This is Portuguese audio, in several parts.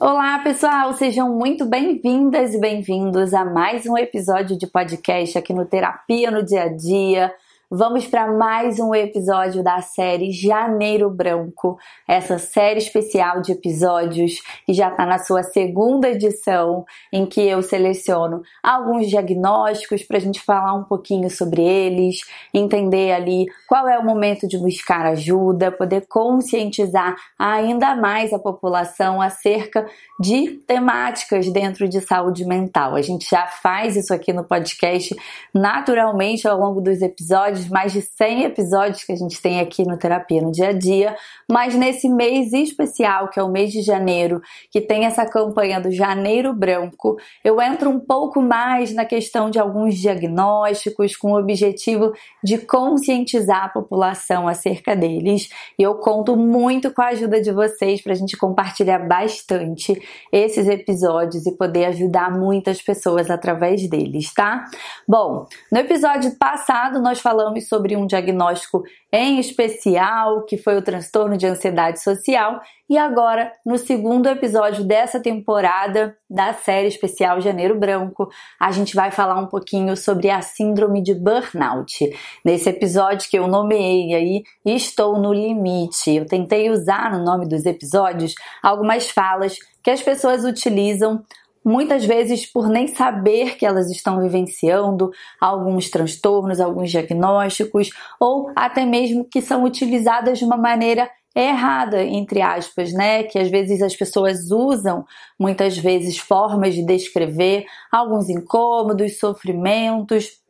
Olá, pessoal, sejam muito bem-vindas e bem-vindos a mais um episódio de podcast aqui no Terapia no Dia a Dia. Vamos para mais um episódio da série Janeiro Branco, essa série especial de episódios que já está na sua segunda edição, em que eu seleciono alguns diagnósticos para a gente falar um pouquinho sobre eles, entender ali qual é o momento de buscar ajuda, poder conscientizar ainda mais a população acerca de temáticas dentro de saúde mental. A gente já faz isso aqui no podcast naturalmente ao longo dos episódios mais de 100 episódios que a gente tem aqui no Terapia no Dia a Dia, mas nesse mês especial, que é o mês de janeiro, que tem essa campanha do Janeiro Branco, eu entro um pouco mais na questão de alguns diagnósticos com o objetivo de conscientizar a população acerca deles. E eu conto muito com a ajuda de vocês para a gente compartilhar bastante esses episódios e poder ajudar muitas pessoas através deles, tá? Bom, no episódio passado nós falamos falamos sobre um diagnóstico em especial, que foi o transtorno de ansiedade social, e agora, no segundo episódio dessa temporada da série especial Janeiro Branco, a gente vai falar um pouquinho sobre a síndrome de burnout. Nesse episódio que eu nomeei aí, Estou no Limite. Eu tentei usar no nome dos episódios algumas falas que as pessoas utilizam muitas vezes por nem saber que elas estão vivenciando alguns transtornos, alguns diagnósticos, ou até mesmo que são utilizadas de uma maneira errada, entre aspas, né? Que às vezes as pessoas usam, muitas vezes, formas de descrever alguns incômodos, sofrimentos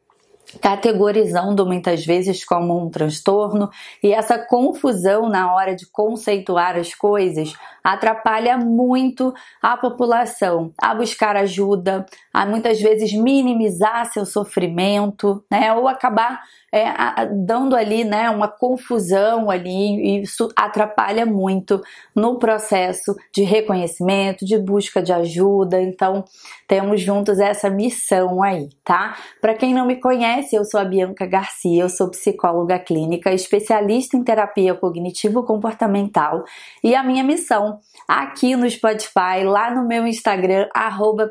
categorizando muitas vezes como um transtorno, e essa confusão na hora de conceituar as coisas atrapalha muito a população a buscar ajuda, a muitas vezes minimizar seu sofrimento, né, ou acabar é, a, dando ali né, uma confusão ali, e isso atrapalha muito no processo de reconhecimento, de busca de ajuda. Então, temos juntos essa missão aí, tá? Para quem não me conhece, eu sou a Bianca Garcia, eu sou psicóloga clínica, especialista em terapia cognitivo-comportamental e a minha missão aqui no Spotify, lá no meu Instagram, arroba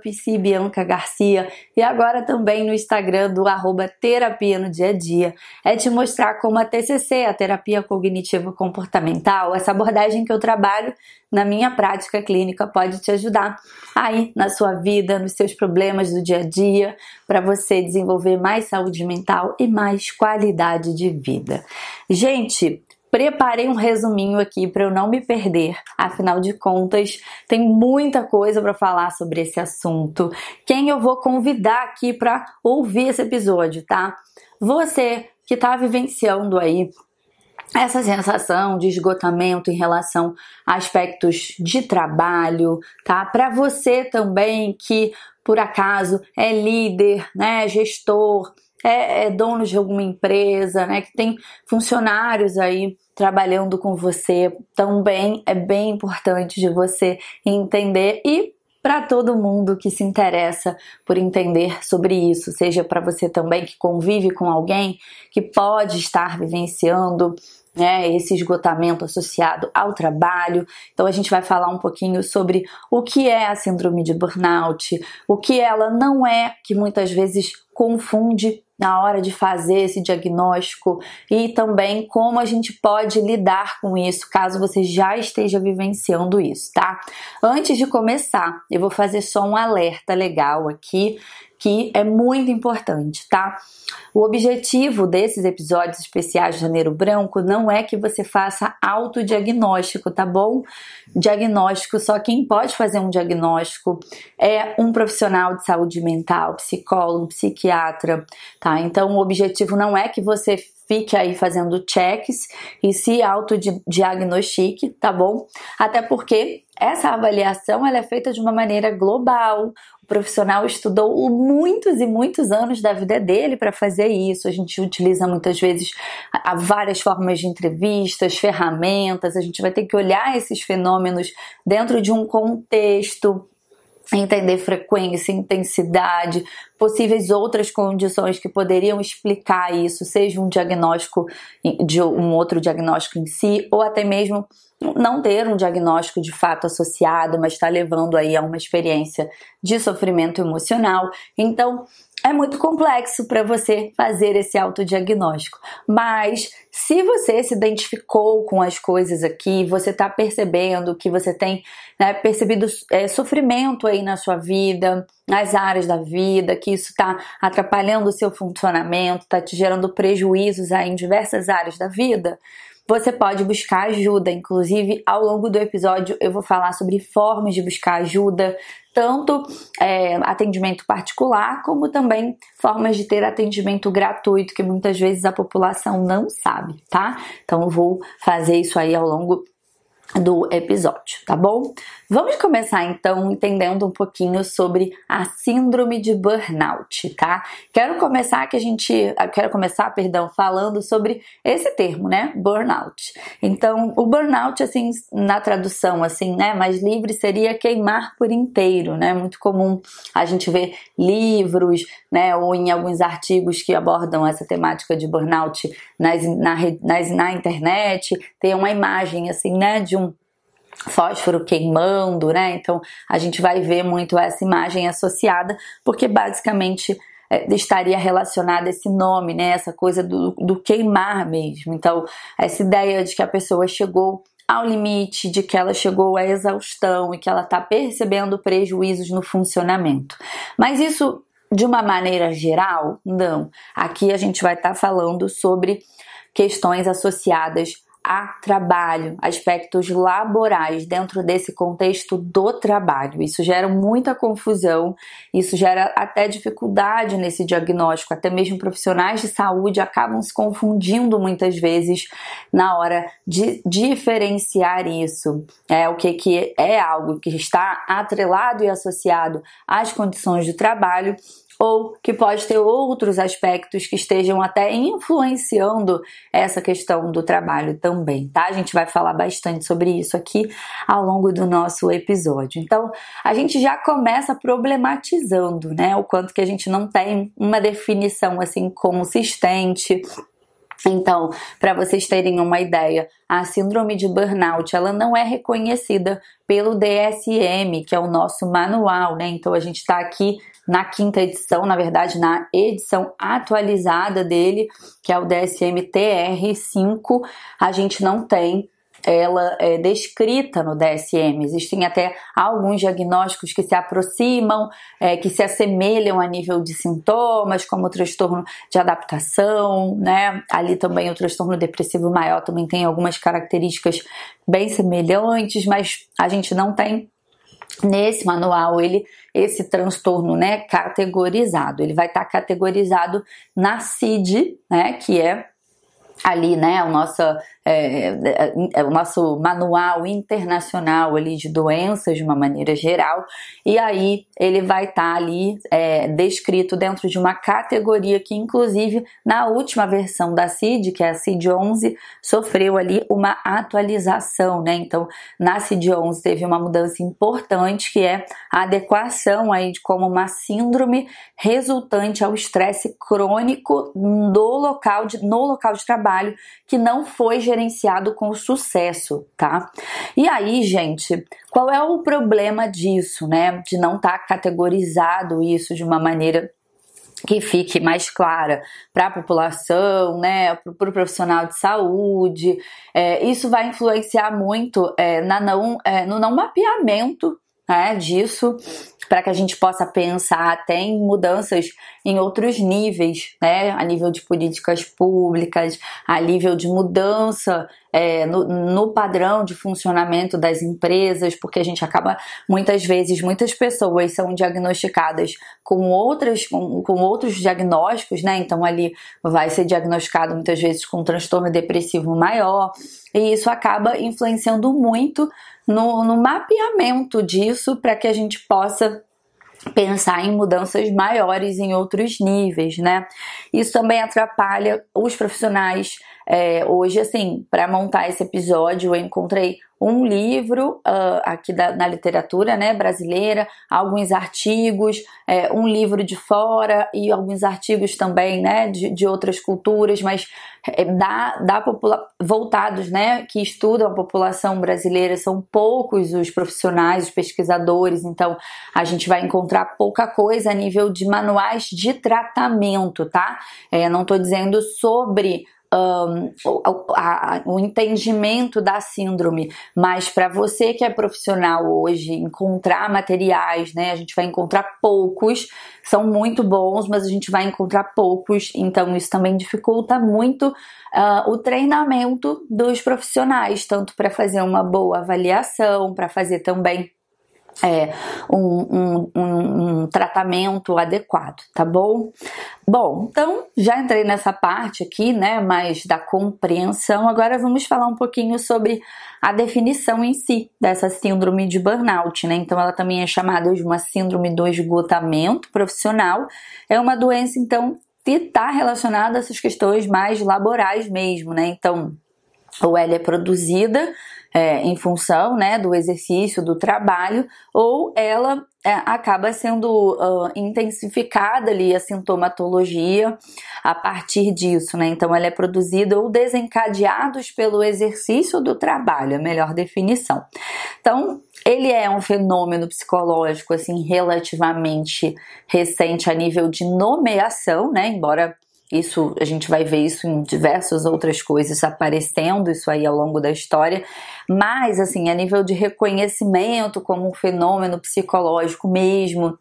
Garcia, e agora também no Instagram do arroba terapia no dia a dia é te mostrar como a TCC, a terapia cognitivo comportamental, essa abordagem que eu trabalho na minha prática clínica pode te ajudar aí na sua vida, nos seus problemas do dia a dia, para você desenvolver mais saúde mental e mais qualidade de vida. Gente, preparei um resuminho aqui para eu não me perder. Afinal de contas, tem muita coisa para falar sobre esse assunto. Quem eu vou convidar aqui para ouvir esse episódio, tá? Você que está vivenciando aí essa sensação de esgotamento em relação a aspectos de trabalho, tá? Para você também que por acaso é líder, né, gestor, é, é, dono de alguma empresa, né, que tem funcionários aí trabalhando com você, também é bem importante de você entender e para todo mundo que se interessa por entender sobre isso, seja para você também que convive com alguém que pode estar vivenciando né, esse esgotamento associado ao trabalho. Então a gente vai falar um pouquinho sobre o que é a síndrome de burnout, o que ela não é, que muitas vezes confunde na hora de fazer esse diagnóstico e também como a gente pode lidar com isso caso você já esteja vivenciando isso, tá? Antes de começar, eu vou fazer só um alerta legal aqui que é muito importante, tá? O objetivo desses episódios especiais de Janeiro Branco não é que você faça autodiagnóstico, tá bom? Diagnóstico, só quem pode fazer um diagnóstico é um profissional de saúde mental, psicólogo, psiquiatra, tá? Então o objetivo não é que você fique aí fazendo checks e se autodiagnostique, tá bom? Até porque essa avaliação ela é feita de uma maneira global. O profissional estudou muitos e muitos anos da vida dele para fazer isso. A gente utiliza muitas vezes várias formas de entrevistas, ferramentas. A gente vai ter que olhar esses fenômenos dentro de um contexto entender frequência, intensidade, possíveis outras condições que poderiam explicar isso, seja um diagnóstico de um outro diagnóstico em si, ou até mesmo não ter um diagnóstico de fato associado, mas está levando aí a uma experiência de sofrimento emocional. Então, é muito complexo para você fazer esse autodiagnóstico. Mas se você se identificou com as coisas aqui, você está percebendo que você tem né, percebido é, sofrimento aí na sua vida, nas áreas da vida, que isso está atrapalhando o seu funcionamento, está te gerando prejuízos aí em diversas áreas da vida, você pode buscar ajuda. Inclusive, ao longo do episódio, eu vou falar sobre formas de buscar ajuda, tanto é, atendimento particular, como também formas de ter atendimento gratuito, que muitas vezes a população não sabe, tá? Então, eu vou fazer isso aí ao longo do episódio, tá bom? Vamos começar então entendendo um pouquinho sobre a síndrome de burnout, tá? Quero começar que a gente, ah, quero começar, perdão, falando sobre esse termo, né? Burnout. Então, o burnout assim, na tradução assim, né, mais livre seria queimar por inteiro, né? Muito comum a gente ver livros, né, ou em alguns artigos que abordam essa temática de burnout nas, na, nas, na internet, tem uma imagem assim, né, de um fósforo queimando, né? Então a gente vai ver muito essa imagem associada, porque basicamente é, estaria relacionada esse nome, né? Essa coisa do, do queimar mesmo. Então, essa ideia de que a pessoa chegou ao limite, de que ela chegou à exaustão e que ela está percebendo prejuízos no funcionamento. Mas isso, de uma maneira geral, não. Aqui a gente vai estar tá falando sobre questões associadas a trabalho, aspectos laborais dentro desse contexto do trabalho. Isso gera muita confusão, isso gera até dificuldade nesse diagnóstico, até mesmo profissionais de saúde acabam se confundindo muitas vezes na hora de diferenciar isso. É o que, que é algo que está atrelado e associado às condições de trabalho ou que pode ter outros aspectos que estejam até influenciando essa questão do trabalho também, tá? A gente vai falar bastante sobre isso aqui ao longo do nosso episódio. Então, a gente já começa problematizando, né, o quanto que a gente não tem uma definição assim consistente então, para vocês terem uma ideia, a síndrome de burnout, ela não é reconhecida pelo DSM, que é o nosso manual, né? Então a gente está aqui na quinta edição, na verdade, na edição atualizada dele, que é o DSM TR5, a gente não tem ela é descrita no DSM. Existem até alguns diagnósticos que se aproximam, é, que se assemelham a nível de sintomas, como o transtorno de adaptação, né? Ali também o transtorno depressivo maior também tem algumas características bem semelhantes, mas a gente não tem nesse manual ele esse transtorno né categorizado. Ele vai estar categorizado na CID né que é ali, né, o nosso, é, é, é, o nosso manual internacional ali de doenças de uma maneira geral, e aí ele vai estar tá ali é, descrito dentro de uma categoria que, inclusive, na última versão da CID, que é a CID 11, sofreu ali uma atualização, né? Então, na CID 11 teve uma mudança importante que é a adequação aí de como uma síndrome resultante ao estresse crônico no local de, no local de trabalho que não foi gerenciado com sucesso, tá? E aí, gente, qual é o problema disso, né? De não estar tá categorizado isso de uma maneira que fique mais clara para a população, né, para o pro profissional de saúde. É, isso vai influenciar muito é, na não, é, no não mapeamento né, disso para que a gente possa pensar até em mudanças em outros níveis, né? A nível de políticas públicas, a nível de mudança é, no, no, padrão de funcionamento das empresas, porque a gente acaba muitas vezes, muitas pessoas são diagnosticadas com outras, com, com outros diagnósticos, né? Então ali vai ser diagnosticado muitas vezes com um transtorno depressivo maior, e isso acaba influenciando muito no, no mapeamento disso para que a gente possa pensar em mudanças maiores em outros níveis, né? Isso também atrapalha os profissionais é, hoje, assim, para montar esse episódio, eu encontrei um livro uh, aqui da, na literatura né, brasileira, alguns artigos, é, um livro de fora e alguns artigos também né, de, de outras culturas, mas é, da, da voltados né, que estudam a população brasileira, são poucos os profissionais, os pesquisadores, então a gente vai encontrar pouca coisa a nível de manuais de tratamento, tá? É, não estou dizendo sobre um, o, a, o entendimento da síndrome, mas para você que é profissional hoje, encontrar materiais, né? A gente vai encontrar poucos, são muito bons, mas a gente vai encontrar poucos, então isso também dificulta muito uh, o treinamento dos profissionais, tanto para fazer uma boa avaliação, para fazer também é, um, um, um, tratamento adequado, tá bom? Bom, então já entrei nessa parte aqui, né, mais da compreensão. Agora vamos falar um pouquinho sobre a definição em si dessa síndrome de burnout, né? Então ela também é chamada de uma síndrome do esgotamento profissional. É uma doença, então, que está relacionada a essas questões mais laborais mesmo, né? Então, ou ela é produzida é, em função né, do exercício, do trabalho, ou ela é, acaba sendo uh, intensificada ali a sintomatologia a partir disso, né? Então ela é produzida ou desencadeados pelo exercício do trabalho, a melhor definição. Então, ele é um fenômeno psicológico assim relativamente recente a nível de nomeação, né? Embora isso a gente vai ver isso em diversas outras coisas aparecendo isso aí ao longo da história, mas assim, a nível de reconhecimento como um fenômeno psicológico mesmo,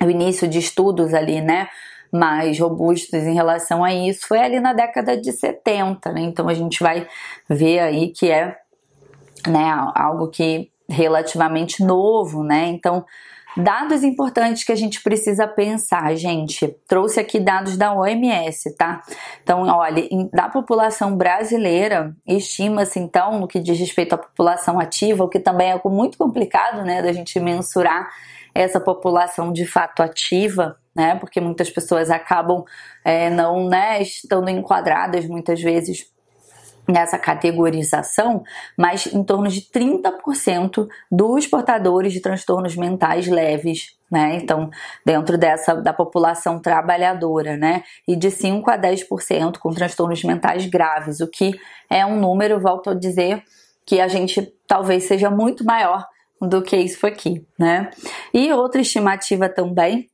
o início de estudos ali, né, mais robustos em relação a isso foi ali na década de 70, né? Então a gente vai ver aí que é, né, algo que relativamente novo, né? Então Dados importantes que a gente precisa pensar, gente. Trouxe aqui dados da OMS, tá? Então, olha, da população brasileira, estima-se então, no que diz respeito à população ativa, o que também é muito complicado, né, da gente mensurar essa população de fato ativa, né? Porque muitas pessoas acabam é, não, né, estando enquadradas muitas vezes nessa categorização, mas em torno de 30% dos portadores de transtornos mentais leves, né? Então, dentro dessa da população trabalhadora, né? E de 5 a 10% com transtornos mentais graves, o que é um número, volto a dizer, que a gente talvez seja muito maior do que isso aqui, né? E outra estimativa também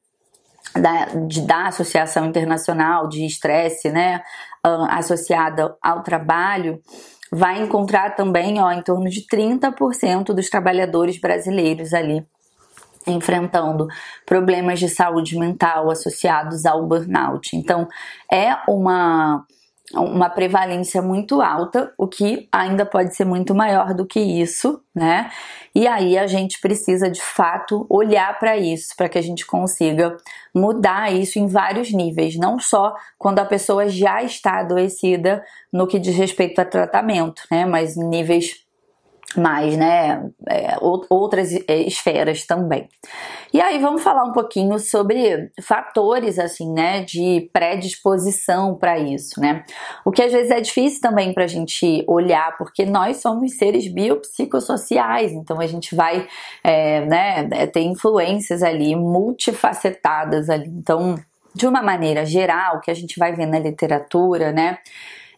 da, de, da Associação Internacional de Estresse, né, associada ao trabalho, vai encontrar também ó, em torno de 30% dos trabalhadores brasileiros ali enfrentando problemas de saúde mental associados ao burnout. Então, é uma uma prevalência muito alta, o que ainda pode ser muito maior do que isso, né? E aí a gente precisa de fato olhar para isso, para que a gente consiga mudar isso em vários níveis, não só quando a pessoa já está adoecida no que diz respeito a tratamento, né? Mas níveis mais, né, é, outras é, esferas também. E aí vamos falar um pouquinho sobre fatores assim, né, de predisposição para isso, né? O que às vezes é difícil também para a gente olhar, porque nós somos seres biopsicossociais, então a gente vai, é, né, é, ter influências ali multifacetadas ali. Então, de uma maneira geral, que a gente vai ver na literatura, né?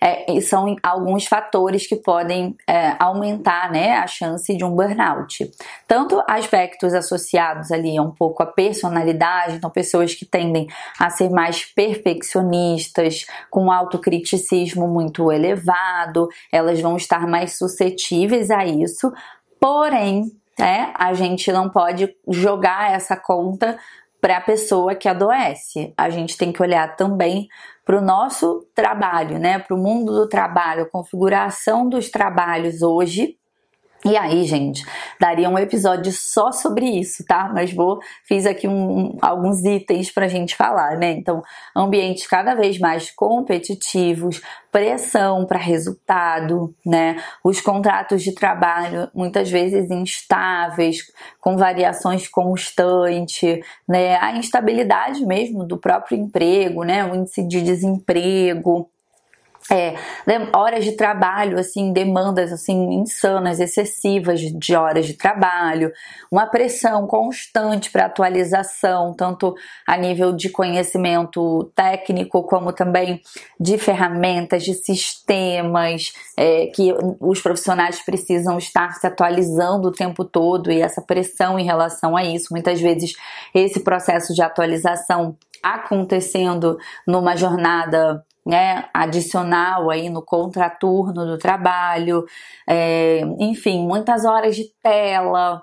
É, são alguns fatores que podem é, aumentar né, a chance de um burnout. Tanto aspectos associados ali um pouco à personalidade, então pessoas que tendem a ser mais perfeccionistas, com autocriticismo muito elevado, elas vão estar mais suscetíveis a isso. Porém, é, a gente não pode jogar essa conta para a pessoa que adoece. A gente tem que olhar também para o nosso trabalho, né? Para o mundo do trabalho, a configuração dos trabalhos hoje e aí, gente, daria um episódio só sobre isso, tá? Mas vou fiz aqui um, alguns itens pra gente falar, né? Então, ambientes cada vez mais competitivos, pressão para resultado, né? Os contratos de trabalho muitas vezes instáveis, com variações constantes, né? A instabilidade mesmo do próprio emprego, né? O índice de desemprego, é, horas de trabalho, assim, demandas assim insanas, excessivas de horas de trabalho, uma pressão constante para atualização, tanto a nível de conhecimento técnico como também de ferramentas, de sistemas é, que os profissionais precisam estar se atualizando o tempo todo e essa pressão em relação a isso, muitas vezes esse processo de atualização acontecendo numa jornada né, adicional aí no contraturno do trabalho, é, enfim, muitas horas de tela,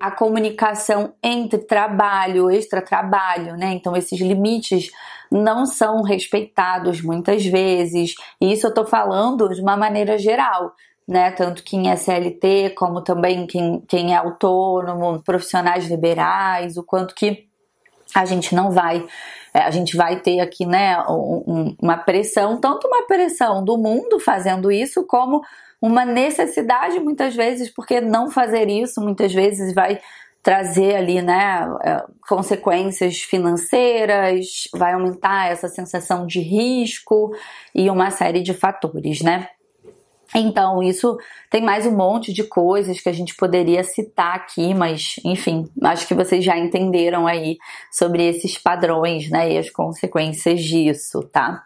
a comunicação entre trabalho, extra-trabalho, né? Então esses limites não são respeitados muitas vezes. E isso eu tô falando de uma maneira geral, né? Tanto quem é CLT, como também quem, quem é autônomo, profissionais liberais, o quanto que a gente não vai a gente vai ter aqui, né, um, uma pressão, tanto uma pressão do mundo fazendo isso, como uma necessidade muitas vezes, porque não fazer isso muitas vezes vai trazer ali, né, é, consequências financeiras, vai aumentar essa sensação de risco e uma série de fatores, né? Então, isso tem mais um monte de coisas que a gente poderia citar aqui, mas enfim, acho que vocês já entenderam aí sobre esses padrões, né, e as consequências disso, tá?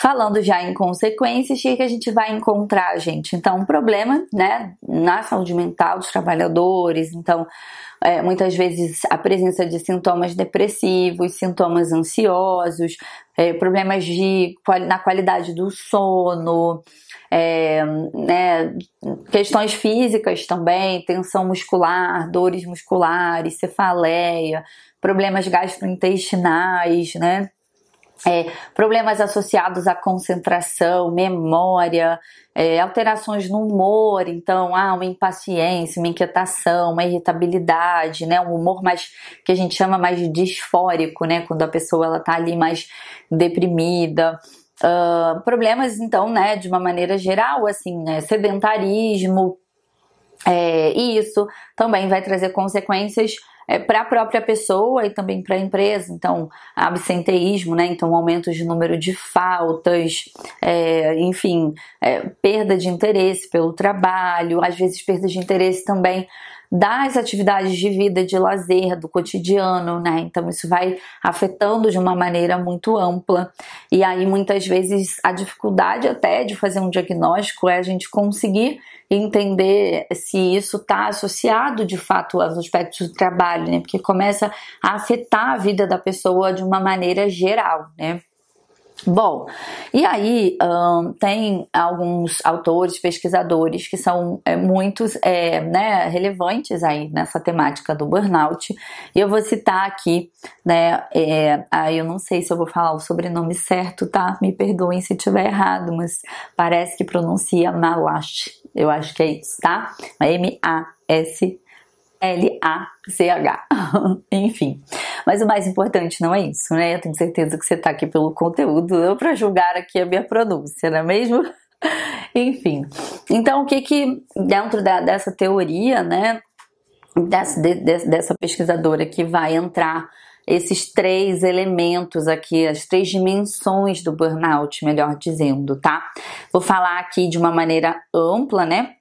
Falando já em consequências, o que, a gente vai encontrar, gente? Então, um problema, né, na saúde mental dos trabalhadores, então, é, muitas vezes a presença de sintomas depressivos, sintomas ansiosos, é, problemas de, na qualidade do sono, é, né, questões físicas também, tensão muscular, dores musculares, cefaleia, problemas gastrointestinais, né? É, problemas associados à concentração, memória, é, alterações no humor, então, ah, uma impaciência, uma inquietação, uma irritabilidade, né, um humor mais que a gente chama mais disfórico, né, quando a pessoa ela tá ali mais deprimida, Uh, problemas, então, né, de uma maneira geral, assim, né, sedentarismo, é, e isso também vai trazer consequências é, para a própria pessoa e também para a empresa. Então, absenteísmo, né? Então, aumento de número de faltas, é, enfim, é, perda de interesse pelo trabalho, às vezes perda de interesse também das atividades de vida, de lazer, do cotidiano, né? Então isso vai afetando de uma maneira muito ampla. E aí muitas vezes a dificuldade até de fazer um diagnóstico é a gente conseguir entender se isso está associado de fato aos aspectos do trabalho, né? Porque começa a afetar a vida da pessoa de uma maneira geral, né? Bom, e aí um, tem alguns autores, pesquisadores que são é, muitos é, né, relevantes aí nessa temática do burnout. E eu vou citar aqui, né? É, aí eu não sei se eu vou falar o sobrenome certo, tá? Me perdoem se estiver errado, mas parece que pronuncia Malash. Eu acho que é isso, tá? M-A-S L-A-C-H. Enfim. Mas o mais importante não é isso, né? Eu tenho certeza que você está aqui pelo conteúdo, não para julgar aqui a minha pronúncia, não é mesmo? Enfim. Então, o que que dentro da, dessa teoria, né? Dessa, de, dessa pesquisadora que vai entrar esses três elementos aqui, as três dimensões do burnout, melhor dizendo, tá? Vou falar aqui de uma maneira ampla, né?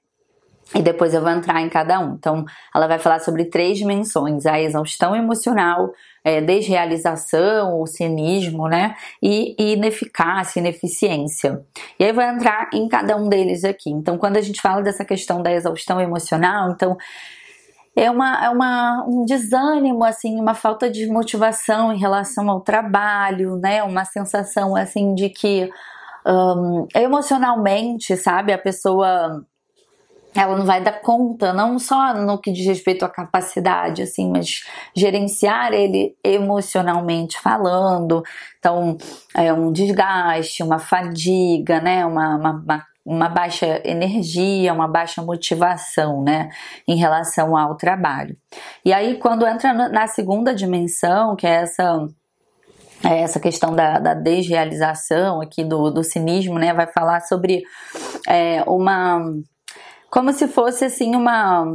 E depois eu vou entrar em cada um. Então, ela vai falar sobre três dimensões: a exaustão emocional, é, desrealização, o cinismo, né? E, ineficácia, ineficiência. E aí eu vou entrar em cada um deles aqui. Então, quando a gente fala dessa questão da exaustão emocional, então é, uma, é uma, um desânimo, assim, uma falta de motivação em relação ao trabalho, né? Uma sensação assim de que um, emocionalmente, sabe, a pessoa ela não vai dar conta, não só no que diz respeito à capacidade, assim, mas gerenciar ele emocionalmente falando. Então, é um desgaste, uma fadiga, né? Uma, uma, uma baixa energia, uma baixa motivação, né? Em relação ao trabalho. E aí, quando entra na segunda dimensão, que é essa é essa questão da, da desrealização aqui do, do cinismo, né? Vai falar sobre é, uma como se fosse assim uma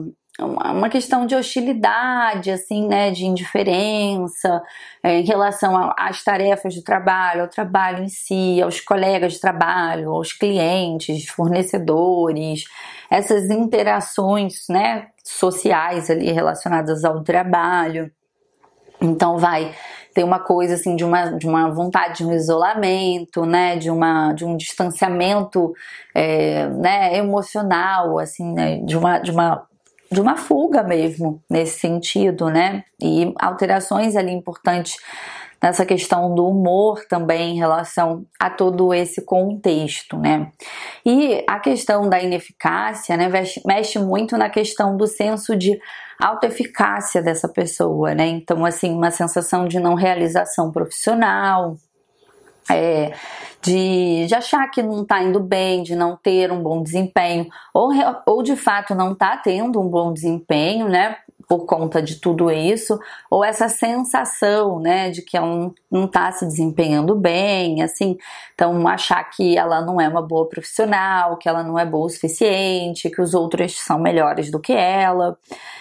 uma questão de hostilidade, assim, né, de indiferença é, em relação às tarefas do trabalho, ao trabalho em si, aos colegas de trabalho, aos clientes, fornecedores, essas interações, né, sociais ali relacionadas ao trabalho. Então vai ter uma coisa assim de uma, de uma vontade de um isolamento, né, de uma de um distanciamento, é, né, emocional, assim, né, de uma de uma de uma fuga mesmo nesse sentido, né? E alterações ali importantes nessa questão do humor também em relação a todo esse contexto, né? E a questão da ineficácia, né, mexe muito na questão do senso de autoeficácia dessa pessoa, né? Então, assim, uma sensação de não realização profissional, é, de, de achar que não está indo bem, de não ter um bom desempenho, ou, ou de fato não está tendo um bom desempenho, né? Por conta de tudo isso, ou essa sensação, né, de que ela não está se desempenhando bem, assim, então achar que ela não é uma boa profissional, que ela não é boa o suficiente, que os outros são melhores do que ela,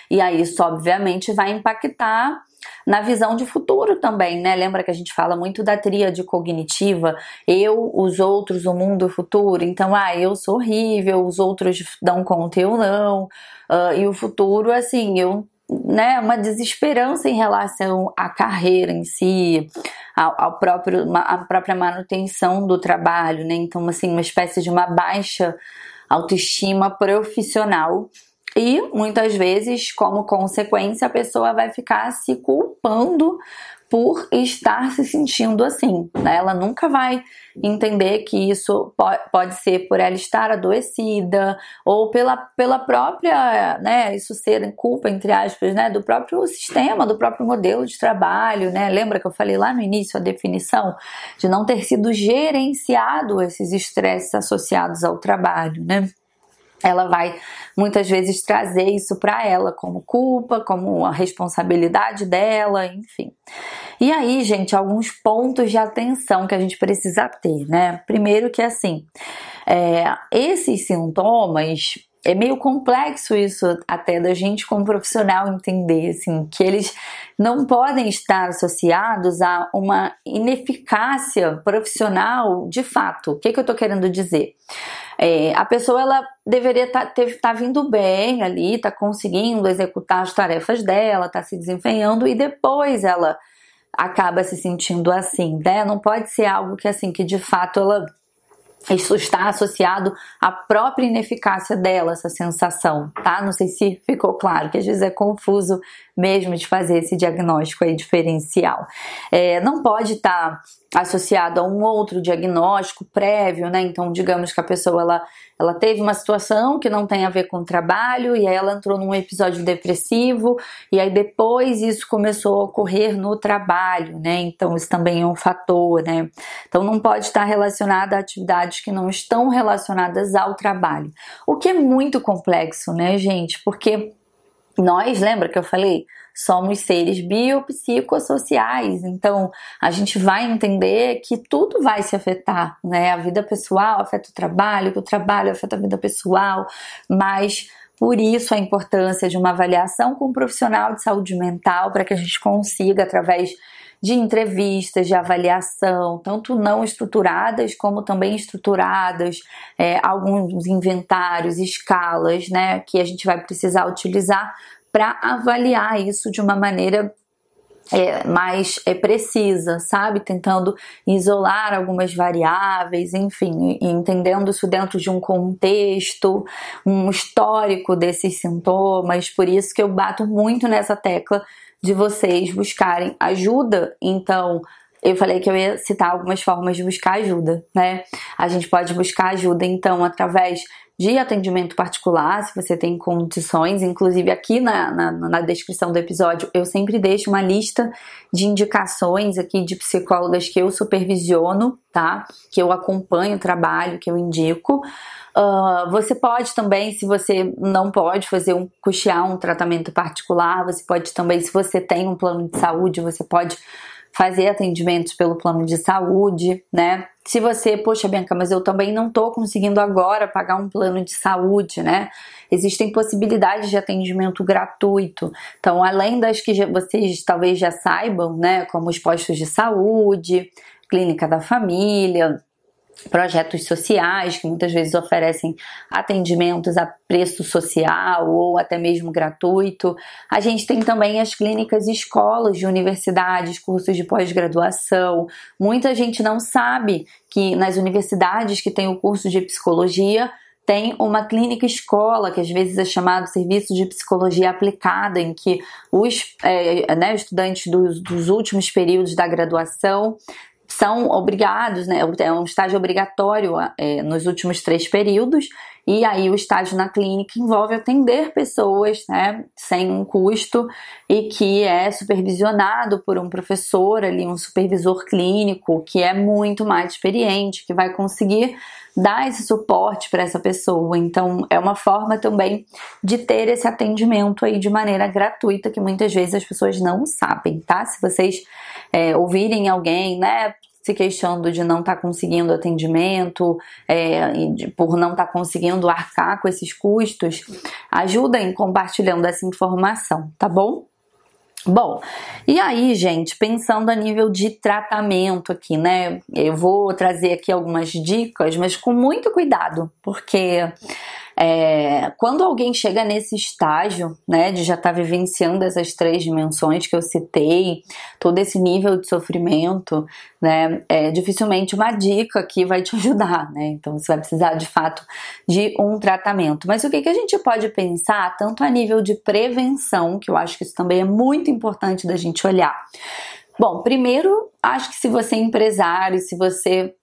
e aí isso obviamente vai impactar na visão de futuro também, né? Lembra que a gente fala muito da tríade cognitiva, eu, os outros, o mundo, o futuro. Então, ah, eu sou horrível, os outros dão conta, eu não. Uh, e o futuro, assim, eu né, uma desesperança em relação à carreira em si, ao, ao próprio, a própria manutenção do trabalho, né? Então, assim, uma espécie de uma baixa autoestima profissional e muitas vezes, como consequência, a pessoa vai ficar se culpando por estar se sentindo assim. Né? Ela nunca vai entender que isso pode ser por ela estar adoecida ou pela, pela própria, né, isso ser culpa, entre aspas, né, do próprio sistema, do próprio modelo de trabalho, né? Lembra que eu falei lá no início a definição de não ter sido gerenciado esses estresses associados ao trabalho, né? ela vai muitas vezes trazer isso para ela como culpa, como a responsabilidade dela, enfim. E aí, gente, alguns pontos de atenção que a gente precisa ter, né? Primeiro que assim, é, esses sintomas é meio complexo isso até da gente como profissional entender assim que eles não podem estar associados a uma ineficácia profissional de fato. O que, que eu estou querendo dizer? É, a pessoa ela deveria estar tá, tá vindo bem ali, tá conseguindo executar as tarefas dela, tá se desempenhando e depois ela acaba se sentindo assim, né? Não pode ser algo que assim que de fato ela isso está associado à própria ineficácia dela, essa sensação, tá? Não sei se ficou claro, que às vezes é confuso mesmo de fazer esse diagnóstico aí diferencial. É, não pode estar tá associado a um outro diagnóstico prévio, né? Então, digamos que a pessoa ela, ela teve uma situação que não tem a ver com o trabalho e aí ela entrou num episódio depressivo e aí depois isso começou a ocorrer no trabalho, né? Então, isso também é um fator, né? Então, não pode estar relacionado a atividades que não estão relacionadas ao trabalho. O que é muito complexo, né, gente? Porque nós, lembra que eu falei? Somos seres biopsicossociais, então a gente vai entender que tudo vai se afetar, né? A vida pessoal afeta o trabalho, o trabalho afeta a vida pessoal, mas por isso a importância de uma avaliação com um profissional de saúde mental para que a gente consiga, através de entrevistas, de avaliação, tanto não estruturadas como também estruturadas, é, alguns inventários, escalas, né, que a gente vai precisar utilizar para avaliar isso de uma maneira é, mais é, precisa, sabe? Tentando isolar algumas variáveis, enfim, entendendo isso dentro de um contexto, um histórico desses sintomas. Por isso que eu bato muito nessa tecla de vocês buscarem ajuda. Então, eu falei que eu ia citar algumas formas de buscar ajuda, né? A gente pode buscar ajuda, então, através de atendimento particular, se você tem condições. Inclusive, aqui na, na, na, descrição do episódio, eu sempre deixo uma lista de indicações aqui de psicólogas que eu supervisiono, tá? Que eu acompanho o trabalho, que eu indico. Uh, você pode também, se você não pode fazer um custear um tratamento particular, você pode também, se você tem um plano de saúde, você pode fazer atendimentos pelo plano de saúde, né? Se você, poxa, Bianca, mas eu também não tô conseguindo agora pagar um plano de saúde, né? Existem possibilidades de atendimento gratuito. Então, além das que vocês talvez já saibam, né, como os postos de saúde, clínica da família, projetos sociais que muitas vezes oferecem atendimentos a preço social ou até mesmo gratuito. A gente tem também as clínicas escolas de universidades, cursos de pós-graduação. Muita gente não sabe que nas universidades que tem o curso de psicologia tem uma clínica escola, que às vezes é chamado serviço de psicologia aplicada, em que os é, né, estudantes dos, dos últimos períodos da graduação são obrigados, né? É um estágio obrigatório é, nos últimos três períodos, e aí o estágio na clínica envolve atender pessoas, né, sem um custo e que é supervisionado por um professor ali, um supervisor clínico que é muito mais experiente, que vai conseguir dar esse suporte para essa pessoa. Então, é uma forma também de ter esse atendimento aí de maneira gratuita, que muitas vezes as pessoas não sabem, tá? Se vocês é, ouvirem alguém, né, se queixando de não estar tá conseguindo atendimento, é, de, por não estar tá conseguindo arcar com esses custos, ajudem compartilhando essa informação, tá bom? Bom, e aí, gente, pensando a nível de tratamento aqui, né? Eu vou trazer aqui algumas dicas, mas com muito cuidado, porque é, quando alguém chega nesse estágio, né, de já estar tá vivenciando essas três dimensões que eu citei, todo esse nível de sofrimento, né, é, dificilmente uma dica aqui vai te ajudar, né? Então você vai precisar de fato de um tratamento. Mas o que, que a gente pode pensar, tanto a nível de prevenção, que eu acho que isso também é muito importante da gente olhar. Bom, primeiro, acho que se você é empresário, se você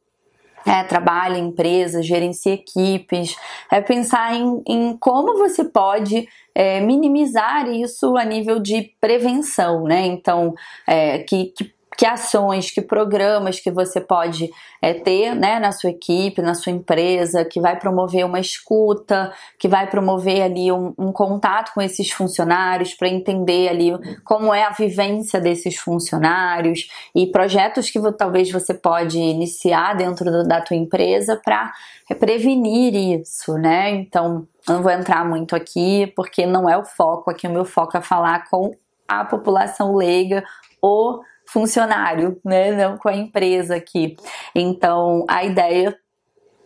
é, trabalha em empresas, gerencia equipes, é pensar em, em como você pode é, minimizar isso a nível de prevenção, né? Então, é, que, que que ações, que programas que você pode é, ter né, na sua equipe, na sua empresa, que vai promover uma escuta, que vai promover ali um, um contato com esses funcionários para entender ali como é a vivência desses funcionários e projetos que talvez você pode iniciar dentro do, da tua empresa para prevenir isso, né? Então, não vou entrar muito aqui porque não é o foco aqui, o meu foco é falar com a população leiga ou funcionário, né? Não com a empresa aqui. Então, a ideia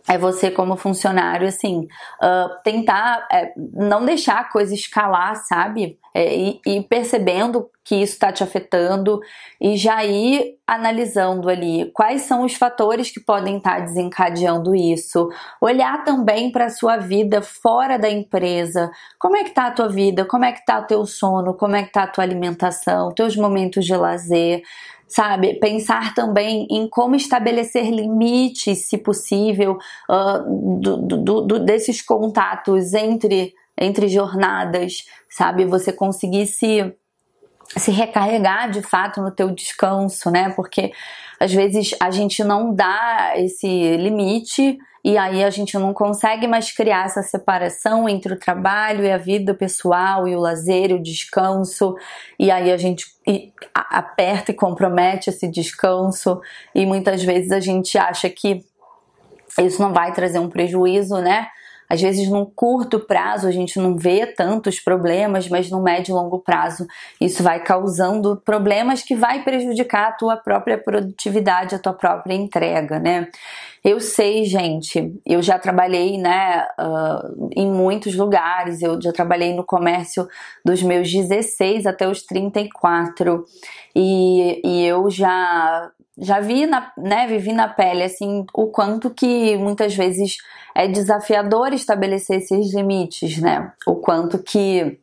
é você como funcionário assim uh, tentar é, não deixar a coisa escalar sabe? É, e, e, percebendo que isso está te afetando e já ir analisando ali quais são os fatores que podem estar tá desencadeando isso. Olhar também para a sua vida fora da empresa. Como é que tá a tua vida? Como é que tá o teu sono? Como é que tá a tua alimentação? Teus momentos de lazer sabe? Pensar também em como estabelecer limites, se possível, uh, do, do, do, desses contatos entre, entre jornadas, sabe? Você conseguir se, se recarregar de fato no teu descanso, né? Porque às vezes a gente não dá esse limite e aí a gente não consegue mais criar essa separação entre o trabalho e a vida pessoal e o lazer e o descanso, e aí a gente aperta e compromete esse descanso, e muitas vezes a gente acha que isso não vai trazer um prejuízo, né? Às vezes, num curto prazo, a gente não vê tantos problemas, mas no médio e longo prazo, isso vai causando problemas que vai prejudicar a tua própria produtividade, a tua própria entrega, né? Eu sei, gente, eu já trabalhei, né, uh, em muitos lugares, eu já trabalhei no comércio dos meus 16 até os 34 e, e eu já já vi na, né, vivi na pele assim o quanto que muitas vezes é desafiador estabelecer esses limites, né? O quanto que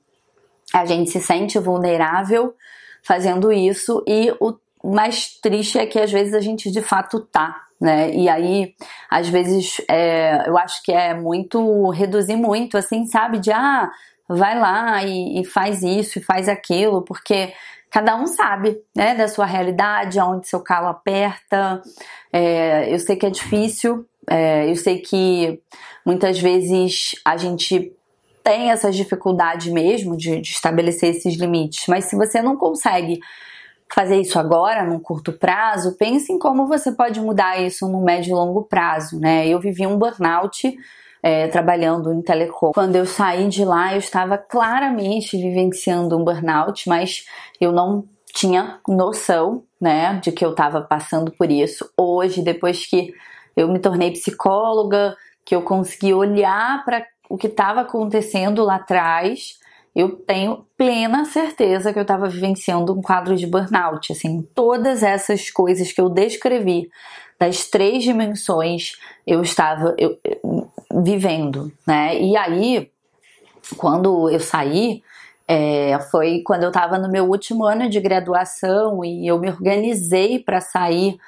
a gente se sente vulnerável fazendo isso e o mais triste é que às vezes a gente de fato tá, né? E aí, às vezes, é, eu acho que é muito reduzir muito, assim, sabe? De ah, vai lá e, e faz isso e faz aquilo, porque cada um sabe, né, da sua realidade, aonde seu calo aperta. É, eu sei que é difícil, é, eu sei que muitas vezes a gente tem essas dificuldades mesmo de, de estabelecer esses limites, mas se você não consegue fazer isso agora, num curto prazo, pense em como você pode mudar isso no médio e longo prazo, né? Eu vivi um burnout é, trabalhando em telecom. Quando eu saí de lá, eu estava claramente vivenciando um burnout, mas eu não tinha noção, né, de que eu estava passando por isso. Hoje, depois que eu me tornei psicóloga, que eu consegui olhar para o que estava acontecendo lá atrás, eu tenho plena certeza que eu estava vivenciando um quadro de burnout. Assim, todas essas coisas que eu descrevi, das três dimensões, eu estava eu, vivendo, né? E aí, quando eu saí, é, foi quando eu estava no meu último ano de graduação e eu me organizei para sair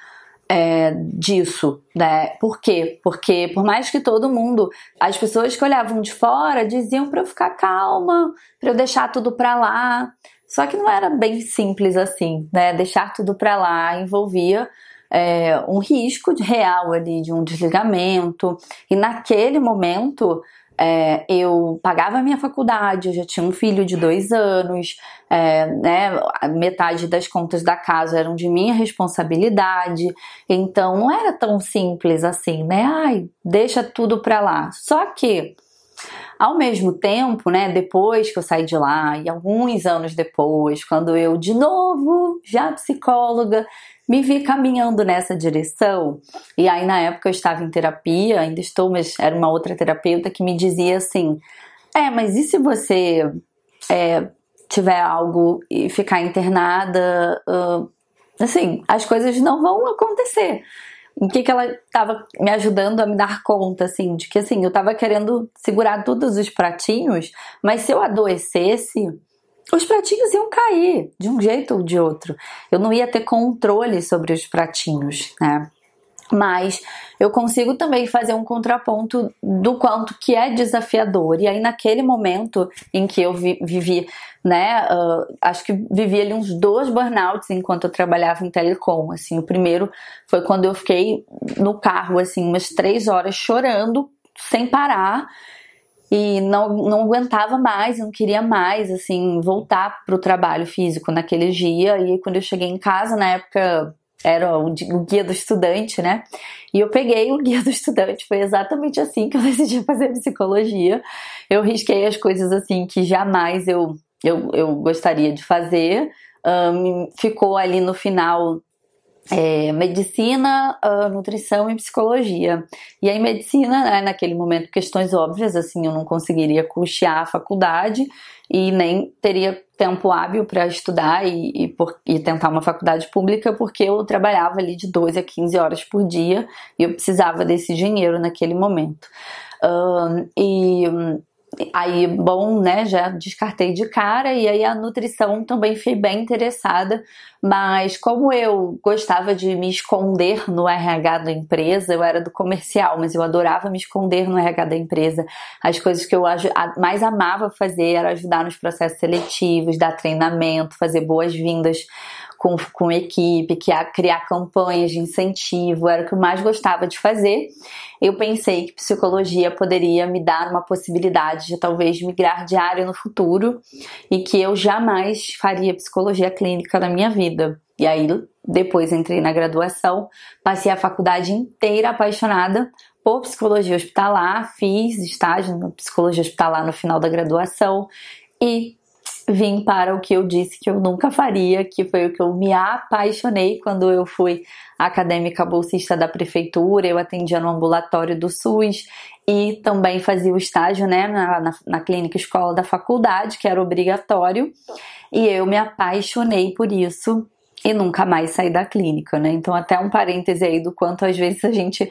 é, disso, né? Por quê? Porque por mais que todo mundo, as pessoas que olhavam de fora diziam para eu ficar calma, para eu deixar tudo para lá. Só que não era bem simples assim, né? Deixar tudo para lá envolvia é, um risco real ali de um desligamento. E naquele momento é, eu pagava a minha faculdade, eu já tinha um filho de dois anos, é, né, metade das contas da casa eram de minha responsabilidade, então não era tão simples assim, né? Ai, deixa tudo pra lá. Só que, ao mesmo tempo, né, depois que eu saí de lá, e alguns anos depois, quando eu de novo, já psicóloga, me vi caminhando nessa direção. E aí, na época, eu estava em terapia, ainda estou, mas era uma outra terapeuta que me dizia assim: É, mas e se você é, tiver algo e ficar internada? Uh, assim, as coisas não vão acontecer. Em que, que ela estava me ajudando a me dar conta, assim, de que assim, eu estava querendo segurar todos os pratinhos, mas se eu adoecesse, os pratinhos iam cair de um jeito ou de outro. Eu não ia ter controle sobre os pratinhos, né? Mas eu consigo também fazer um contraponto do quanto que é desafiador. E aí, naquele momento em que eu vi, vivi, né, uh, acho que vivi ali uns dois burnouts enquanto eu trabalhava em telecom. Assim, o primeiro foi quando eu fiquei no carro, assim, umas três horas chorando sem parar e não, não aguentava mais, não queria mais, assim, voltar para o trabalho físico naquele dia. E quando eu cheguei em casa, na época era o, o, guia do estudante, né? E eu peguei o guia do estudante, foi exatamente assim que eu decidi fazer psicologia. Eu risquei as coisas assim que jamais eu, eu, eu gostaria de fazer. Um, ficou ali no final é, medicina, uh, nutrição e psicologia. E aí, medicina, né, naquele momento, questões óbvias, assim, eu não conseguiria custear a faculdade e nem teria tempo hábil para estudar e, e, por, e, tentar uma faculdade pública, porque eu trabalhava ali de 12 a 15 horas por dia e eu precisava desse dinheiro naquele momento. Uh, e Aí, bom, né, já descartei de cara e aí a nutrição também fui bem interessada, mas como eu gostava de me esconder no RH da empresa, eu era do comercial, mas eu adorava me esconder no RH da empresa. As coisas que eu mais amava fazer era ajudar nos processos seletivos, dar treinamento, fazer boas-vindas com, com equipe, que criar campanhas de incentivo, era o que eu mais gostava de fazer. Eu pensei que psicologia poderia me dar uma possibilidade de talvez migrar de área no futuro e que eu jamais faria psicologia clínica na minha vida. E aí, depois entrei na graduação, passei a faculdade inteira apaixonada por psicologia hospitalar, fiz estágio na psicologia hospitalar no final da graduação e vim para o que eu disse que eu nunca faria, que foi o que eu me apaixonei quando eu fui acadêmica bolsista da prefeitura, eu atendia no ambulatório do SUS e também fazia o estágio né, na, na, na clínica escola da faculdade, que era obrigatório, e eu me apaixonei por isso e nunca mais saí da clínica, né? Então, até um parêntese aí do quanto às vezes a gente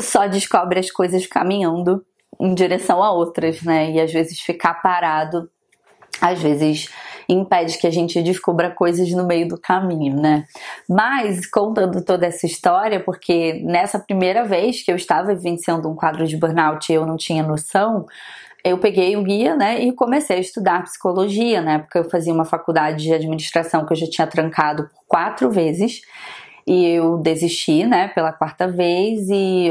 só descobre as coisas caminhando em direção a outras, né? E às vezes ficar parado às vezes impede que a gente descubra coisas no meio do caminho, né? Mas contando toda essa história, porque nessa primeira vez que eu estava vivenciando um quadro de burnout e eu não tinha noção, eu peguei o guia, né, e comecei a estudar psicologia. Na época eu fazia uma faculdade de administração que eu já tinha trancado por quatro vezes. e eu desisti, né, pela quarta vez e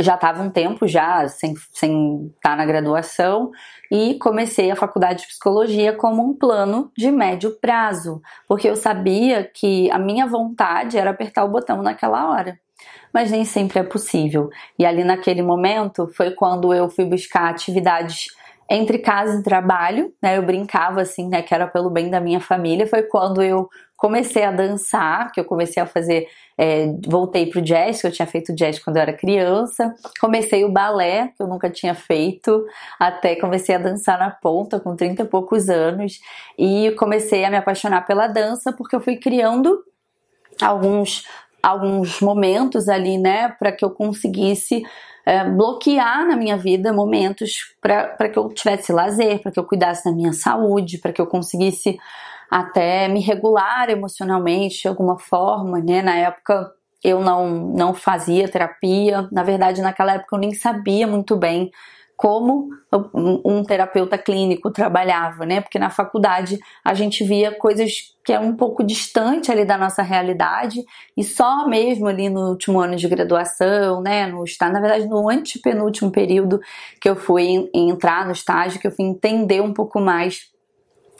já estava um tempo já sem, sem estar tá na graduação e comecei a faculdade de psicologia como um plano de médio prazo, porque eu sabia que a minha vontade era apertar o botão naquela hora. Mas nem sempre é possível. E ali naquele momento foi quando eu fui buscar atividades entre casa e trabalho, né? Eu brincava assim, né, que era pelo bem da minha família. Foi quando eu comecei a dançar, que eu comecei a fazer, é, voltei pro jazz, que eu tinha feito jazz quando eu era criança. Comecei o balé, que eu nunca tinha feito, até comecei a dançar na ponta com 30 e poucos anos e comecei a me apaixonar pela dança porque eu fui criando alguns alguns momentos ali, né, para que eu conseguisse é, bloquear na minha vida momentos para que eu tivesse lazer, para que eu cuidasse da minha saúde, para que eu conseguisse até me regular emocionalmente de alguma forma, né? Na época eu não, não fazia terapia, na verdade naquela época eu nem sabia muito bem como um terapeuta clínico trabalhava, né? Porque na faculdade a gente via coisas que é um pouco distante ali da nossa realidade e só mesmo ali no último ano de graduação, né, no estágio, na verdade no antepenúltimo período que eu fui entrar no estágio, que eu fui entender um pouco mais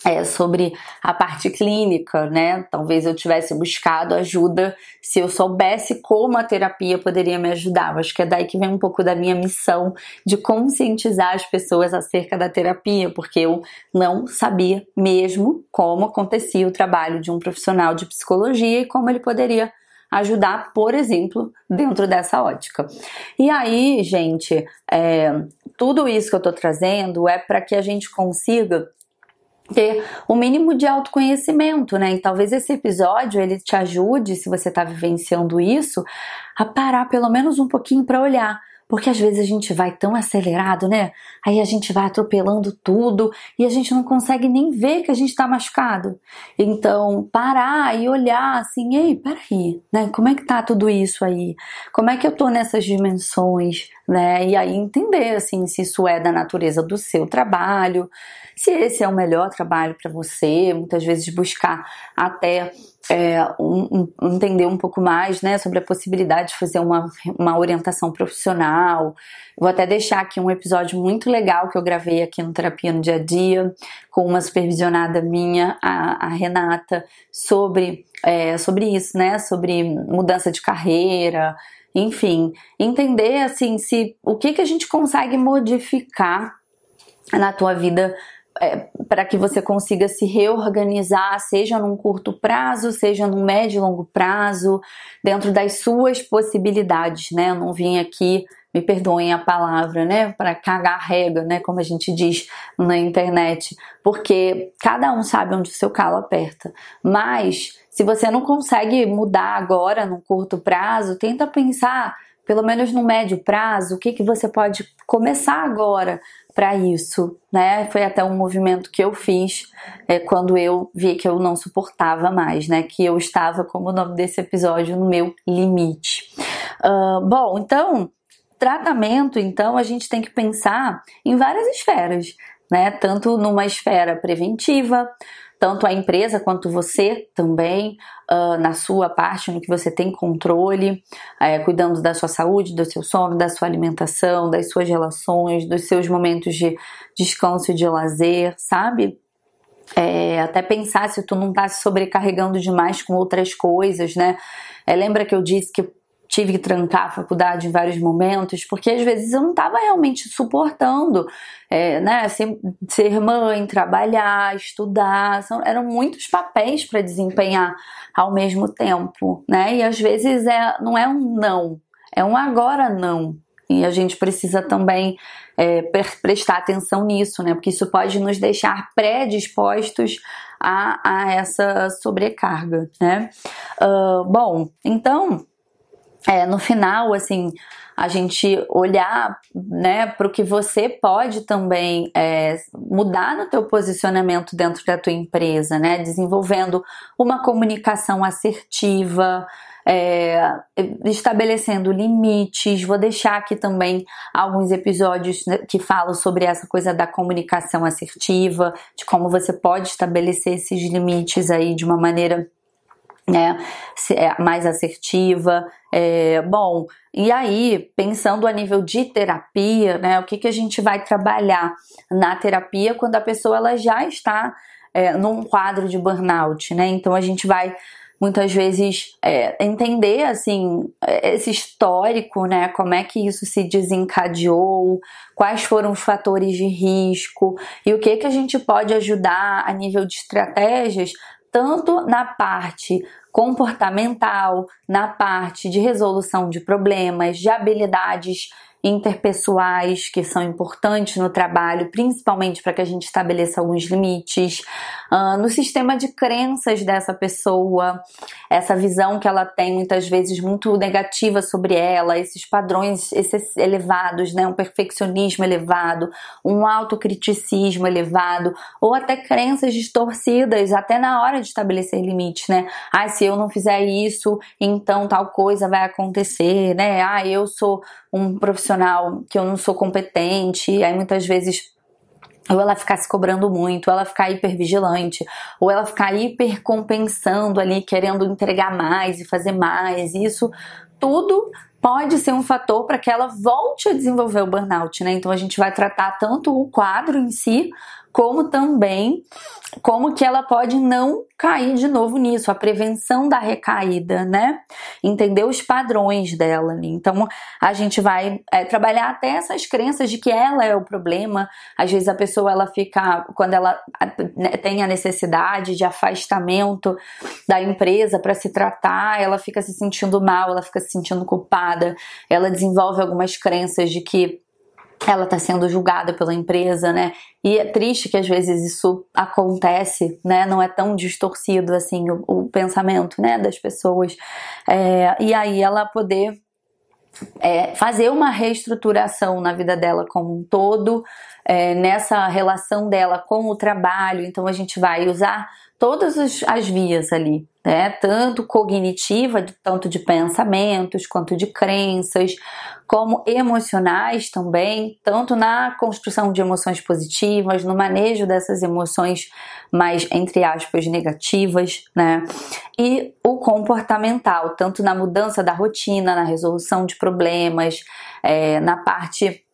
é, sobre a parte clínica, né? Talvez eu tivesse buscado ajuda se eu soubesse como a terapia poderia me ajudar. Acho que é daí que vem um pouco da minha missão de conscientizar as pessoas acerca da terapia, porque eu não sabia mesmo como acontecia o trabalho de um profissional de psicologia e como ele poderia ajudar, por exemplo, dentro dessa ótica. E aí, gente, é, tudo isso que eu tô trazendo é para que a gente consiga ter o mínimo de autoconhecimento, né? E talvez esse episódio ele te ajude, se você está vivenciando isso, a parar pelo menos um pouquinho para olhar. Porque às vezes a gente vai tão acelerado, né? Aí a gente vai atropelando tudo e a gente não consegue nem ver que a gente está machucado. Então, parar e olhar assim, ei, peraí, né? Como é que tá tudo isso aí? Como é que eu tô nessas dimensões, né? E aí entender, assim, se isso é da natureza do seu trabalho, se esse é o melhor trabalho para você, muitas vezes buscar até é, um, um, entender um pouco mais né, sobre a possibilidade de fazer uma, uma orientação profissional. Vou até deixar aqui um episódio muito legal que eu gravei aqui no Terapia no Dia a Dia, com uma supervisionada minha, a, a Renata, sobre, é, sobre isso, né? Sobre mudança de carreira, enfim, entender assim se o que, que a gente consegue modificar na tua vida é, para que você consiga se reorganizar, seja num curto prazo, seja num médio e longo prazo, dentro das suas possibilidades, né? Eu não vim aqui, me perdoem a palavra, né, para cagar rega, né, como a gente diz na internet, porque cada um sabe onde o seu calo aperta. Mas se você não consegue mudar agora, num curto prazo, tenta pensar pelo menos no médio prazo, o que, que você pode começar agora para isso, né? Foi até um movimento que eu fiz é, quando eu vi que eu não suportava mais, né? Que eu estava, como o nome desse episódio, no meu limite. Uh, bom, então, tratamento, então, a gente tem que pensar em várias esferas, né? Tanto numa esfera preventiva, tanto a empresa quanto você também, uh, na sua parte, no que você tem controle, uh, cuidando da sua saúde, do seu sono, da sua alimentação, das suas relações, dos seus momentos de descanso e de lazer, sabe? É, até pensar se tu não tá se sobrecarregando demais com outras coisas, né? É, lembra que eu disse que tive que trancar a faculdade em vários momentos, porque às vezes eu não estava realmente suportando, é, né, ser, ser, mãe, trabalhar, estudar, são, eram muitos papéis para desempenhar ao mesmo tempo, né, e às vezes é, não é um não, é um agora não, e a gente precisa também é, prestar atenção nisso, né, porque isso pode nos deixar predispostos a, a essa sobrecarga, né. Uh, bom, então é, no final, assim, a gente olhar né, para o que você pode também é, mudar no teu posicionamento dentro da tua empresa, né? Desenvolvendo uma comunicação assertiva, é, estabelecendo limites. Vou deixar aqui também alguns episódios né, que falam sobre essa coisa da comunicação assertiva, de como você pode estabelecer esses limites aí de uma maneira né, é mais assertiva. É, bom, e aí, pensando a nível de terapia, né, o que, que a gente vai trabalhar na terapia quando a pessoa ela já está é, num quadro de burnout, né? Então a gente vai muitas vezes é, entender assim esse histórico, né? Como é que isso se desencadeou, quais foram os fatores de risco e o que que a gente pode ajudar a nível de estratégias tanto na parte comportamental, na parte de resolução de problemas, de habilidades interpessoais que são importantes no trabalho, principalmente para que a gente estabeleça alguns limites, uh, no sistema de crenças dessa pessoa, essa visão que ela tem muitas vezes muito negativa sobre ela, esses padrões esses elevados, né, um perfeccionismo elevado, um autocriticismo elevado, ou até crenças distorcidas, até na hora de estabelecer limites, né? Ah, se eu não fizer isso, então tal coisa vai acontecer, né? Ah, eu sou um profissional que eu não sou competente, aí muitas vezes ou ela ficar se cobrando muito, ou ela ficar hipervigilante, ou ela ficar hipercompensando ali, querendo entregar mais e fazer mais. Isso tudo pode ser um fator para que ela volte a desenvolver o burnout, né? Então a gente vai tratar tanto o quadro em si, como também como que ela pode não cair de novo nisso, a prevenção da recaída, né? Entender os padrões dela. Então a gente vai é, trabalhar até essas crenças de que ela é o problema. Às vezes a pessoa ela fica, quando ela né, tem a necessidade de afastamento da empresa para se tratar, ela fica se sentindo mal, ela fica se sentindo culpada, ela desenvolve algumas crenças de que ela está sendo julgada pela empresa, né? E é triste que às vezes isso acontece, né? Não é tão distorcido assim o, o pensamento, né, das pessoas. É, e aí ela poder é, fazer uma reestruturação na vida dela como um todo, é, nessa relação dela com o trabalho. Então a gente vai usar todas as vias ali, né? Tanto cognitiva, tanto de pensamentos, quanto de crenças, como emocionais também, tanto na construção de emoções positivas, no manejo dessas emoções mais, entre aspas, negativas, né? E o comportamental, tanto na mudança da rotina, na resolução de problemas, é, na parte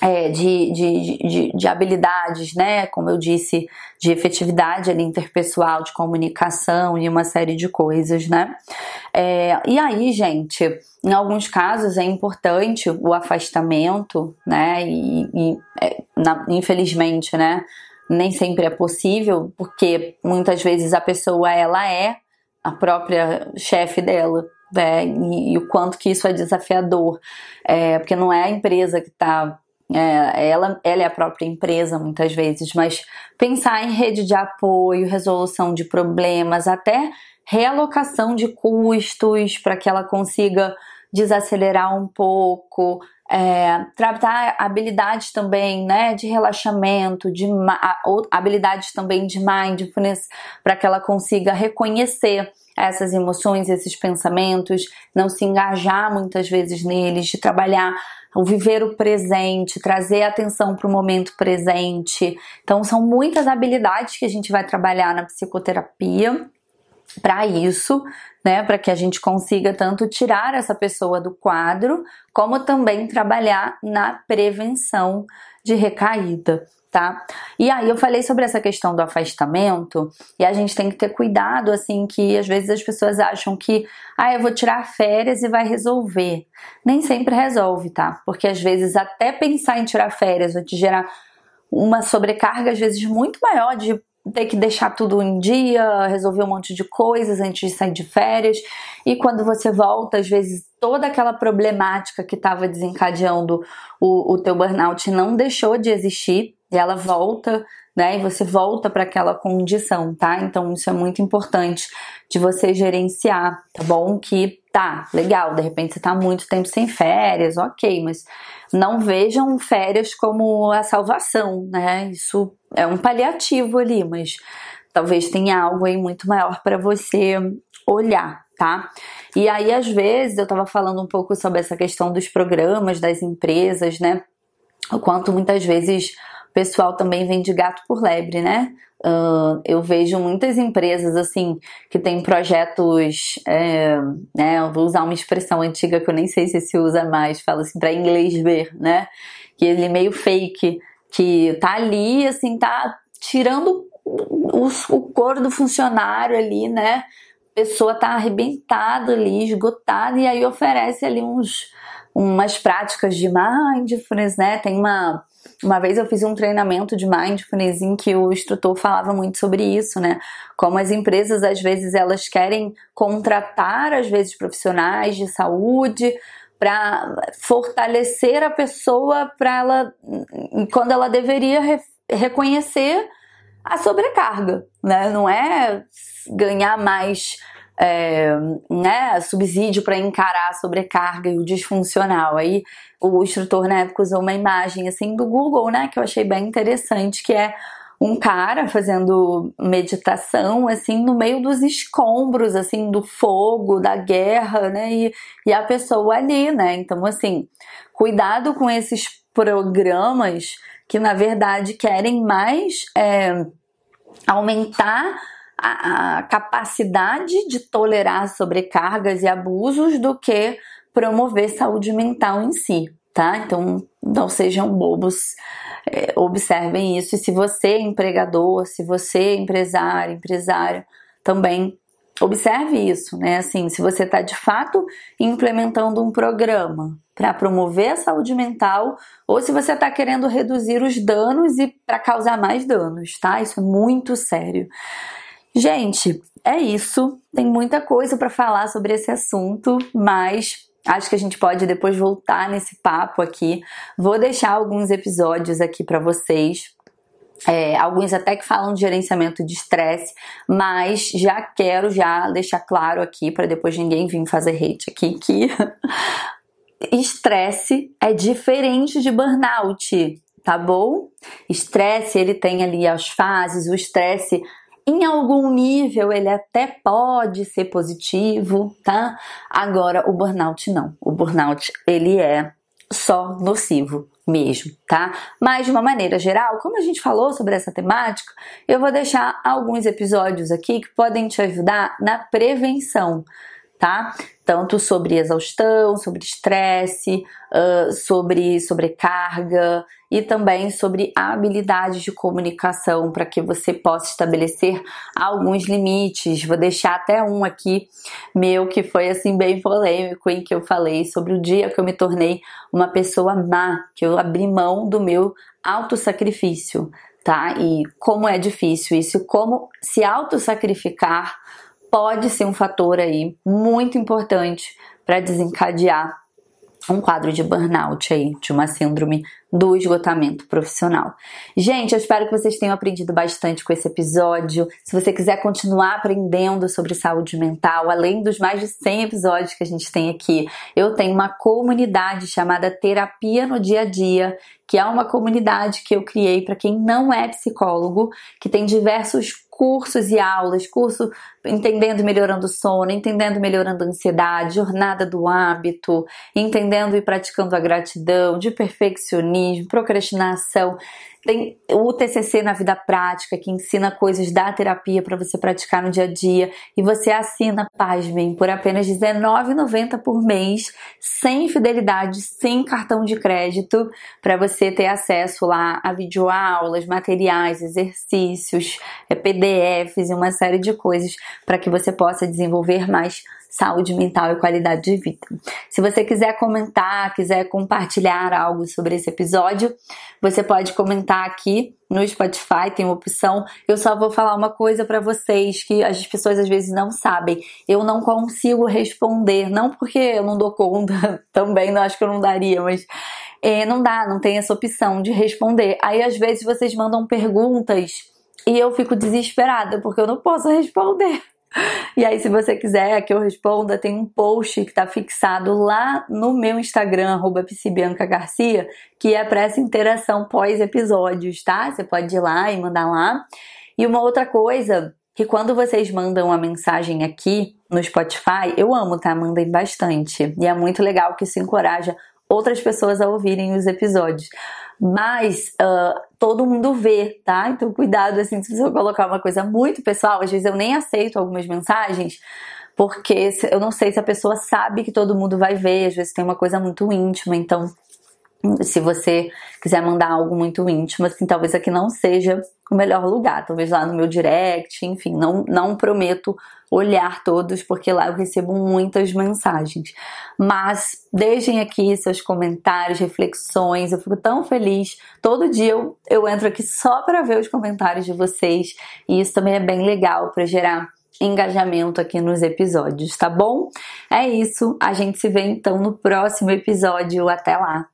é, de, de, de, de, habilidades, né? Como eu disse, de efetividade ali, interpessoal, de comunicação e uma série de coisas, né? É, e aí, gente, em alguns casos é importante o afastamento, né? E, e é, na, infelizmente, né? Nem sempre é possível, porque muitas vezes a pessoa ela é a própria chefe dela, né? E, e, o quanto que isso é desafiador, é, porque não é a empresa que está é, ela, ela é a própria empresa muitas vezes, mas pensar em rede de apoio, resolução de problemas, até realocação de custos para que ela consiga desacelerar um pouco, é, tratar habilidades também, né, de relaxamento, de habilidades também de mindfulness, para que ela consiga reconhecer essas emoções, esses pensamentos, não se engajar muitas vezes neles, de trabalhar o viver o presente, trazer atenção para o momento presente. Então, são muitas habilidades que a gente vai trabalhar na psicoterapia para isso, né, para que a gente consiga tanto tirar essa pessoa do quadro, como também trabalhar na prevenção de recaída tá? E aí eu falei sobre essa questão do afastamento e a gente tem que ter cuidado, assim, que às vezes as pessoas acham que, ah, eu vou tirar férias e vai resolver. Nem sempre resolve, tá? Porque às vezes até pensar em tirar férias vai te gerar uma sobrecarga, às vezes, muito maior de ter que deixar tudo em dia, resolver um monte de coisas antes de sair de férias. E quando você volta, às vezes toda aquela problemática que estava desencadeando o, o teu burnout não deixou de existir e ela volta, né? E você volta para aquela condição, tá? Então isso é muito importante de você gerenciar, tá bom? Que tá, legal, de repente você tá muito tempo sem férias, ok, mas não vejam férias como a salvação, né? Isso é um paliativo ali, mas talvez tenha algo aí muito maior para você olhar, tá? E aí, às vezes, eu tava falando um pouco sobre essa questão dos programas, das empresas, né? O quanto muitas vezes o pessoal também vem de gato por lebre, né? Uh, eu vejo muitas empresas assim que têm projetos, é, né? Eu vou usar uma expressão antiga que eu nem sei se se usa mais, fala assim para inglês ver, né? Que ele é meio fake, que tá ali, assim, tá tirando o, o couro do funcionário ali, né? A pessoa tá arrebentada ali, esgotada, e aí oferece ali uns, umas práticas de mindfulness, né? Tem uma uma vez eu fiz um treinamento de mindfulness em que o instrutor falava muito sobre isso, né? Como as empresas às vezes elas querem contratar às vezes profissionais de saúde para fortalecer a pessoa para ela quando ela deveria re reconhecer a sobrecarga, né? Não é ganhar mais é, né, subsídio para encarar a sobrecarga e o disfuncional. Aí o instrutor na época usou uma imagem assim do Google, né, que eu achei bem interessante, que é um cara fazendo meditação assim no meio dos escombros assim do fogo da guerra né e, e a pessoa ali né então assim cuidado com esses programas que na verdade querem mais é, aumentar a, a capacidade de tolerar sobrecargas e abusos do que promover saúde mental em si, tá? Então não sejam bobos, é, observem isso. E se você é empregador, se você é empresário, empresário, também observe isso, né? Assim, se você está de fato implementando um programa para promover a saúde mental ou se você está querendo reduzir os danos e para causar mais danos, tá? Isso é muito sério. Gente, é isso. Tem muita coisa para falar sobre esse assunto, mas acho que a gente pode depois voltar nesse papo aqui. Vou deixar alguns episódios aqui para vocês. É, alguns até que falam de gerenciamento de estresse, mas já quero já deixar claro aqui para depois ninguém vir fazer hate aqui que estresse é diferente de burnout, tá bom? Estresse ele tem ali as fases, o estresse em algum nível ele até pode ser positivo, tá? Agora o burnout não. O burnout ele é só nocivo mesmo, tá? Mas de uma maneira geral, como a gente falou sobre essa temática, eu vou deixar alguns episódios aqui que podem te ajudar na prevenção, tá? Tanto sobre exaustão, sobre estresse, uh, sobre sobrecarga e também sobre habilidades de comunicação para que você possa estabelecer alguns limites. Vou deixar até um aqui meu que foi assim bem polêmico em que eu falei sobre o dia que eu me tornei uma pessoa má, que eu abri mão do meu autossacrifício, tá? E como é difícil isso, como se autossacrificar pode ser um fator aí muito importante para desencadear um quadro de burnout aí, de uma síndrome do esgotamento profissional. Gente, eu espero que vocês tenham aprendido bastante com esse episódio. Se você quiser continuar aprendendo sobre saúde mental, além dos mais de 100 episódios que a gente tem aqui, eu tenho uma comunidade chamada Terapia no Dia a Dia, que é uma comunidade que eu criei para quem não é psicólogo, que tem diversos cursos e aulas, curso entendendo e melhorando o sono, entendendo e melhorando a ansiedade, jornada do hábito, entendendo e praticando a gratidão, de perfeccionismo, procrastinação. Tem o TCC na vida prática, que ensina coisas da terapia para você praticar no dia a dia. E você assina, pasmem, por apenas R$19,90 por mês, sem fidelidade, sem cartão de crédito, para você ter acesso lá a videoaulas, materiais, exercícios, é, PDFs e uma série de coisas para que você possa desenvolver mais saúde mental e qualidade de vida. Se você quiser comentar, quiser compartilhar algo sobre esse episódio, você pode comentar aqui no Spotify, tem uma opção. Eu só vou falar uma coisa para vocês que as pessoas às vezes não sabem. Eu não consigo responder, não porque eu não dou conta, também não acho que eu não daria, mas é, não dá, não tem essa opção de responder. Aí às vezes vocês mandam perguntas e eu fico desesperada porque eu não posso responder. E aí, se você quiser que eu responda, tem um post que está fixado lá no meu Instagram, arroba Garcia, que é para essa interação pós-episódios, tá? Você pode ir lá e mandar lá. E uma outra coisa, que quando vocês mandam a mensagem aqui no Spotify, eu amo, tá? Mandem bastante. E é muito legal que isso encoraja outras pessoas a ouvirem os episódios. Mas uh, todo mundo vê, tá? Então cuidado assim, se você colocar uma coisa muito pessoal, às vezes eu nem aceito algumas mensagens, porque eu não sei se a pessoa sabe que todo mundo vai ver, às vezes tem uma coisa muito íntima, então se você quiser mandar algo muito íntimo, assim, talvez aqui não seja o melhor lugar, talvez lá no meu direct, enfim, não, não prometo olhar todos, porque lá eu recebo muitas mensagens. Mas deixem aqui seus comentários, reflexões, eu fico tão feliz. Todo dia eu, eu entro aqui só para ver os comentários de vocês, e isso também é bem legal para gerar engajamento aqui nos episódios, tá bom? É isso, a gente se vê então no próximo episódio. Até lá!